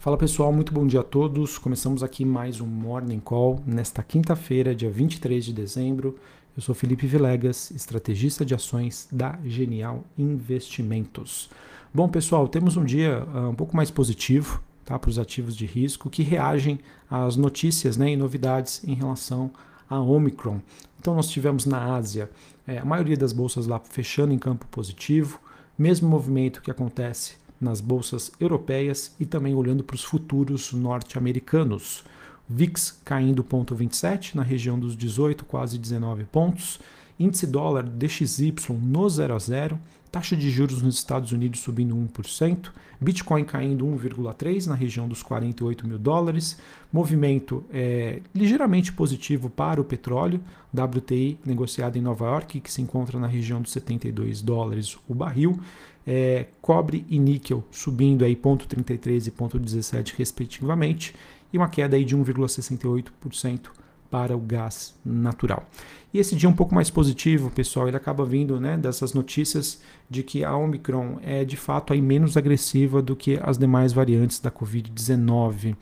Fala pessoal, muito bom dia a todos. Começamos aqui mais um Morning Call nesta quinta-feira, dia 23 de dezembro. Eu sou Felipe Vilegas, estrategista de ações da Genial Investimentos. Bom pessoal, temos um dia uh, um pouco mais positivo tá, para os ativos de risco que reagem às notícias né, e novidades em relação a Omicron. Então nós tivemos na Ásia é, a maioria das bolsas lá fechando em campo positivo, mesmo movimento que acontece nas bolsas europeias e também olhando para os futuros norte-americanos. VIX caindo 0,27 na região dos 18, quase 19 pontos. Índice dólar DXY no 0 a 0, taxa de juros nos Estados Unidos subindo 1%, Bitcoin caindo 1,3 na região dos 48 mil dólares, movimento é, ligeiramente positivo para o petróleo, WTI negociado em Nova York, que se encontra na região dos 72 dólares o barril, é, cobre e níquel subindo aí 0,33 e 0,17 respectivamente, e uma queda aí de 1,68% para o gás natural. E esse dia um pouco mais positivo, pessoal, ele acaba vindo né, dessas notícias de que a Omicron é de fato aí menos agressiva do que as demais variantes da Covid-19.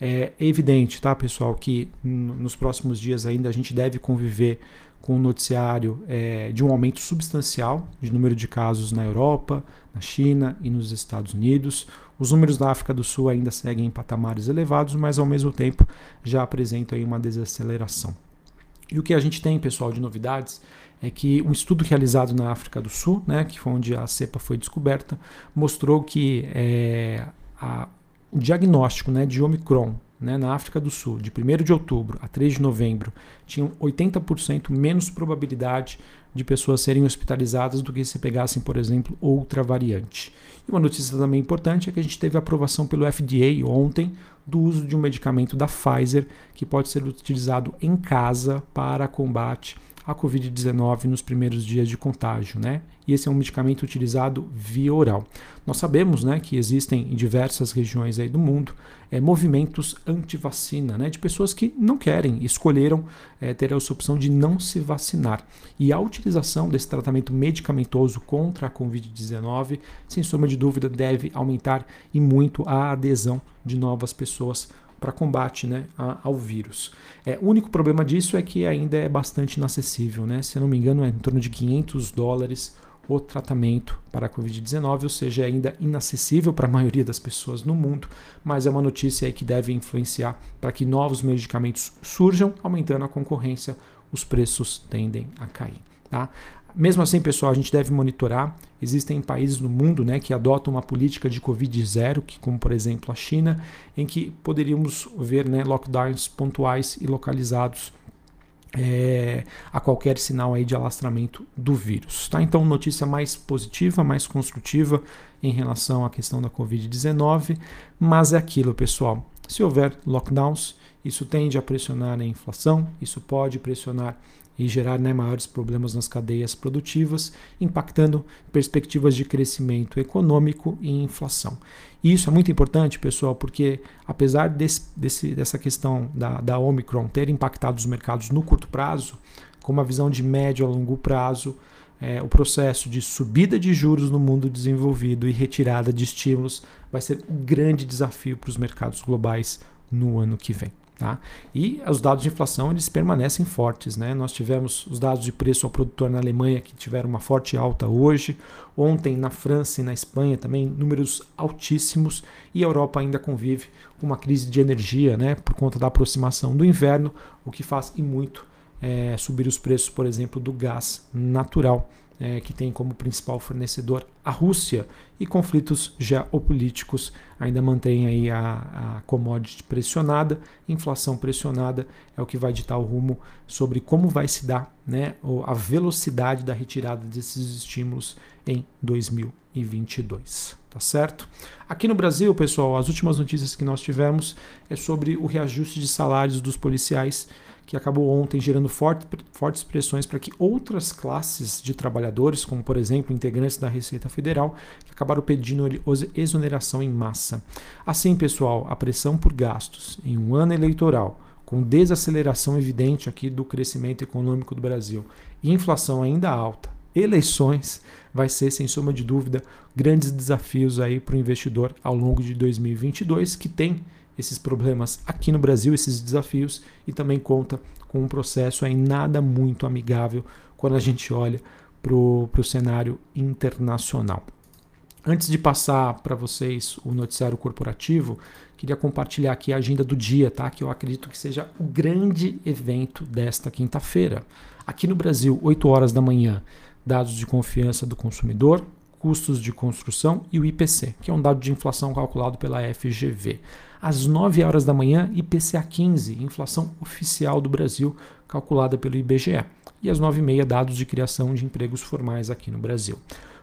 É evidente, tá, pessoal, que nos próximos dias ainda a gente deve conviver com o um noticiário é, de um aumento substancial de número de casos na Europa, na China e nos Estados Unidos. Os números da África do Sul ainda seguem em patamares elevados, mas ao mesmo tempo já apresentam uma desaceleração. E o que a gente tem, pessoal, de novidades é que um estudo realizado na África do Sul, né, que foi onde a cepa foi descoberta, mostrou que é, a, o diagnóstico né, de Omicron né, na África do Sul, de 1 de outubro a 3 de novembro, tinham 80% menos probabilidade de pessoas serem hospitalizadas do que se pegassem, por exemplo, outra variante. E uma notícia também importante é que a gente teve aprovação pelo FDA ontem do uso de um medicamento da Pfizer que pode ser utilizado em casa para combate a Covid-19 nos primeiros dias de contágio, né? E esse é um medicamento utilizado via oral. Nós sabemos, né, que existem em diversas regiões aí do mundo é, movimentos anti-vacina, né, de pessoas que não querem, escolheram é, ter essa opção de não se vacinar. E a utilização desse tratamento medicamentoso contra a Covid-19, sem sombra de dúvida, deve aumentar e muito a adesão de novas pessoas para combate né, ao vírus. É, o único problema disso é que ainda é bastante inacessível. Né? Se eu não me engano, é em torno de 500 dólares o tratamento para a Covid-19, ou seja, é ainda inacessível para a maioria das pessoas no mundo, mas é uma notícia que deve influenciar para que novos medicamentos surjam, aumentando a concorrência, os preços tendem a cair. Tá? Mesmo assim, pessoal, a gente deve monitorar. Existem países no mundo né, que adotam uma política de Covid zero, que, como por exemplo a China, em que poderíamos ver né, lockdowns pontuais e localizados é, a qualquer sinal aí de alastramento do vírus. Tá? Então, notícia mais positiva, mais construtiva em relação à questão da Covid-19, mas é aquilo, pessoal. Se houver lockdowns, isso tende a pressionar a inflação, isso pode pressionar e gerar né, maiores problemas nas cadeias produtivas, impactando perspectivas de crescimento econômico e inflação. E isso é muito importante, pessoal, porque apesar desse, desse, dessa questão da, da Omicron ter impactado os mercados no curto prazo, com uma visão de médio a longo prazo, é, o processo de subida de juros no mundo desenvolvido e retirada de estímulos vai ser um grande desafio para os mercados globais no ano que vem. Tá? E os dados de inflação eles permanecem fortes. Né? Nós tivemos os dados de preço ao produtor na Alemanha que tiveram uma forte alta hoje. Ontem na França e na Espanha também números altíssimos. E a Europa ainda convive com uma crise de energia né? por conta da aproximação do inverno, o que faz e muito é, subir os preços, por exemplo, do gás natural é, que tem como principal fornecedor a Rússia e conflitos geopolíticos ainda mantém aí a, a commodity pressionada, inflação pressionada é o que vai ditar o rumo sobre como vai se dar né, a velocidade da retirada desses estímulos em 2022, tá certo? Aqui no Brasil, pessoal, as últimas notícias que nós tivemos é sobre o reajuste de salários dos policiais que acabou ontem gerando forte, fortes pressões para que outras classes de trabalhadores, como por exemplo integrantes da Receita Federal, acabaram pedindo exoneração em massa. Assim, pessoal, a pressão por gastos em um ano eleitoral, com desaceleração evidente aqui do crescimento econômico do Brasil e inflação ainda alta eleições vai ser, sem sombra de dúvida, grandes desafios aí para o investidor ao longo de 2022, que tem esses problemas aqui no Brasil, esses desafios, e também conta com um processo aí nada muito amigável quando a gente olha para o cenário internacional. Antes de passar para vocês o noticiário corporativo, queria compartilhar aqui a agenda do dia, tá? Que eu acredito que seja o grande evento desta quinta-feira. Aqui no Brasil, 8 horas da manhã, dados de confiança do consumidor, custos de construção e o IPC, que é um dado de inflação calculado pela FGV. Às 9 horas da manhã, IPCA 15, inflação oficial do Brasil, calculada pelo IBGE. E às 9h30, dados de criação de empregos formais aqui no Brasil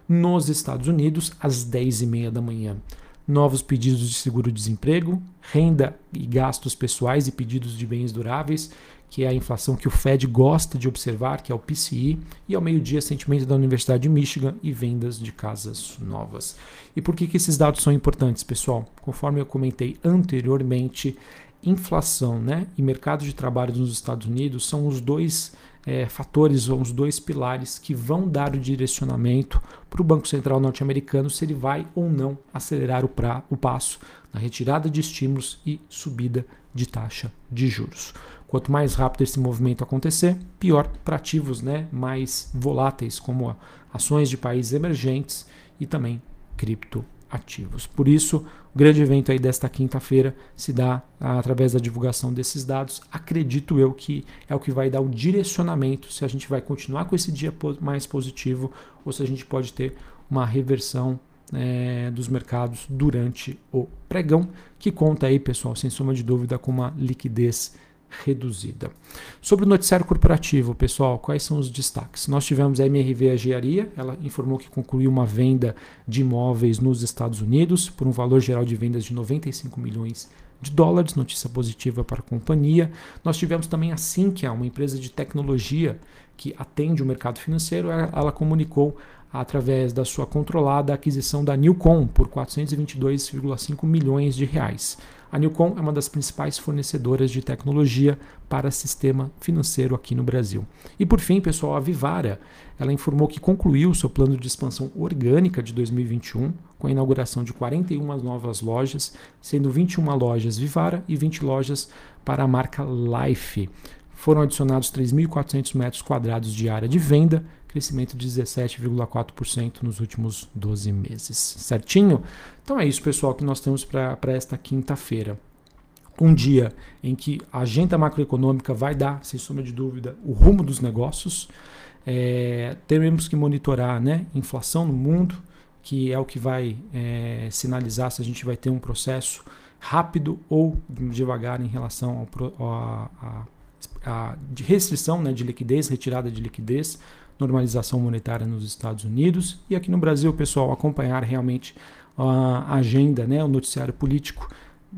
nos Estados Unidos às 10h30 da manhã. Novos pedidos de seguro-desemprego, renda e gastos pessoais e pedidos de bens duráveis, que é a inflação que o Fed gosta de observar, que é o PCI, e ao meio-dia, sentimento da Universidade de Michigan e vendas de casas novas. E por que, que esses dados são importantes, pessoal? Conforme eu comentei anteriormente, inflação né, e mercado de trabalho nos Estados Unidos são os dois é, fatores ou os dois pilares que vão dar o direcionamento para o Banco Central norte-americano se ele vai ou não acelerar o, pra, o passo na retirada de estímulos e subida de taxa de juros. Quanto mais rápido esse movimento acontecer, pior para ativos né, mais voláteis, como ações de países emergentes e também cripto ativos. Por isso, o grande evento aí desta quinta-feira se dá através da divulgação desses dados. Acredito eu que é o que vai dar o direcionamento se a gente vai continuar com esse dia mais positivo ou se a gente pode ter uma reversão é, dos mercados durante o pregão, que conta aí, pessoal, sem sombra de dúvida, com uma liquidez reduzida. Sobre o noticiário corporativo, pessoal, quais são os destaques? Nós tivemos a MRV Engenharia, ela informou que concluiu uma venda de imóveis nos Estados Unidos por um valor geral de vendas de 95 milhões de dólares, notícia positiva para a companhia. Nós tivemos também a Sinqia, uma empresa de tecnologia que atende o mercado financeiro, ela comunicou através da sua controlada aquisição da Newcom por 422,5 milhões de reais. A Newcom é uma das principais fornecedoras de tecnologia para sistema financeiro aqui no Brasil. E por fim, pessoal, a Vivara, ela informou que concluiu seu plano de expansão orgânica de 2021 com a inauguração de 41 novas lojas, sendo 21 lojas Vivara e 20 lojas para a marca Life. Foram adicionados 3.400 metros quadrados de área de venda, crescimento de 17,4% nos últimos 12 meses. Certinho? Então é isso, pessoal, que nós temos para esta quinta-feira. Um dia em que a agenda macroeconômica vai dar, sem sombra de dúvida, o rumo dos negócios. É, teremos que monitorar né, inflação no mundo, que é o que vai é, sinalizar se a gente vai ter um processo rápido ou devagar em relação de restrição né, de liquidez, retirada de liquidez normalização monetária nos Estados Unidos e aqui no Brasil, pessoal, acompanhar realmente a agenda, né, o noticiário político.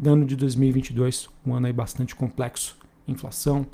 Ano de 2022, um ano aí bastante complexo, inflação,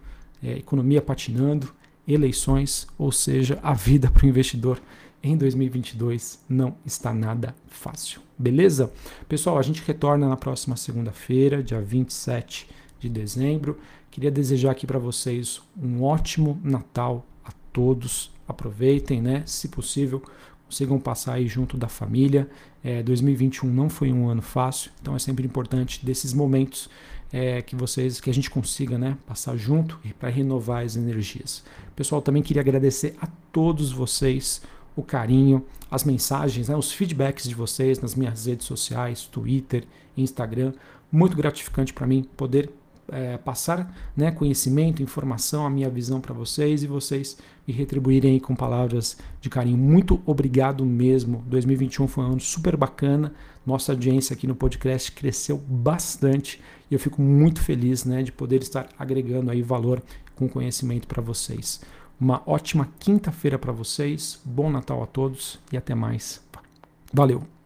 é, economia patinando, eleições, ou seja, a vida para o investidor em 2022 não está nada fácil. Beleza? Pessoal, a gente retorna na próxima segunda-feira, dia 27 de dezembro. Queria desejar aqui para vocês um ótimo Natal a todos aproveitem, né? Se possível, consigam passar aí junto da família. É, 2021 não foi um ano fácil, então é sempre importante desses momentos é, que vocês, que a gente consiga, né, passar junto para renovar as energias. Pessoal, também queria agradecer a todos vocês o carinho, as mensagens, né, os feedbacks de vocês nas minhas redes sociais, Twitter, Instagram. Muito gratificante para mim poder é, passar né, conhecimento, informação, a minha visão para vocês e vocês me retribuírem com palavras de carinho. Muito obrigado mesmo. 2021 foi um ano super bacana. Nossa audiência aqui no podcast cresceu bastante e eu fico muito feliz né, de poder estar agregando aí valor com conhecimento para vocês. Uma ótima quinta-feira para vocês, bom Natal a todos e até mais. Valeu!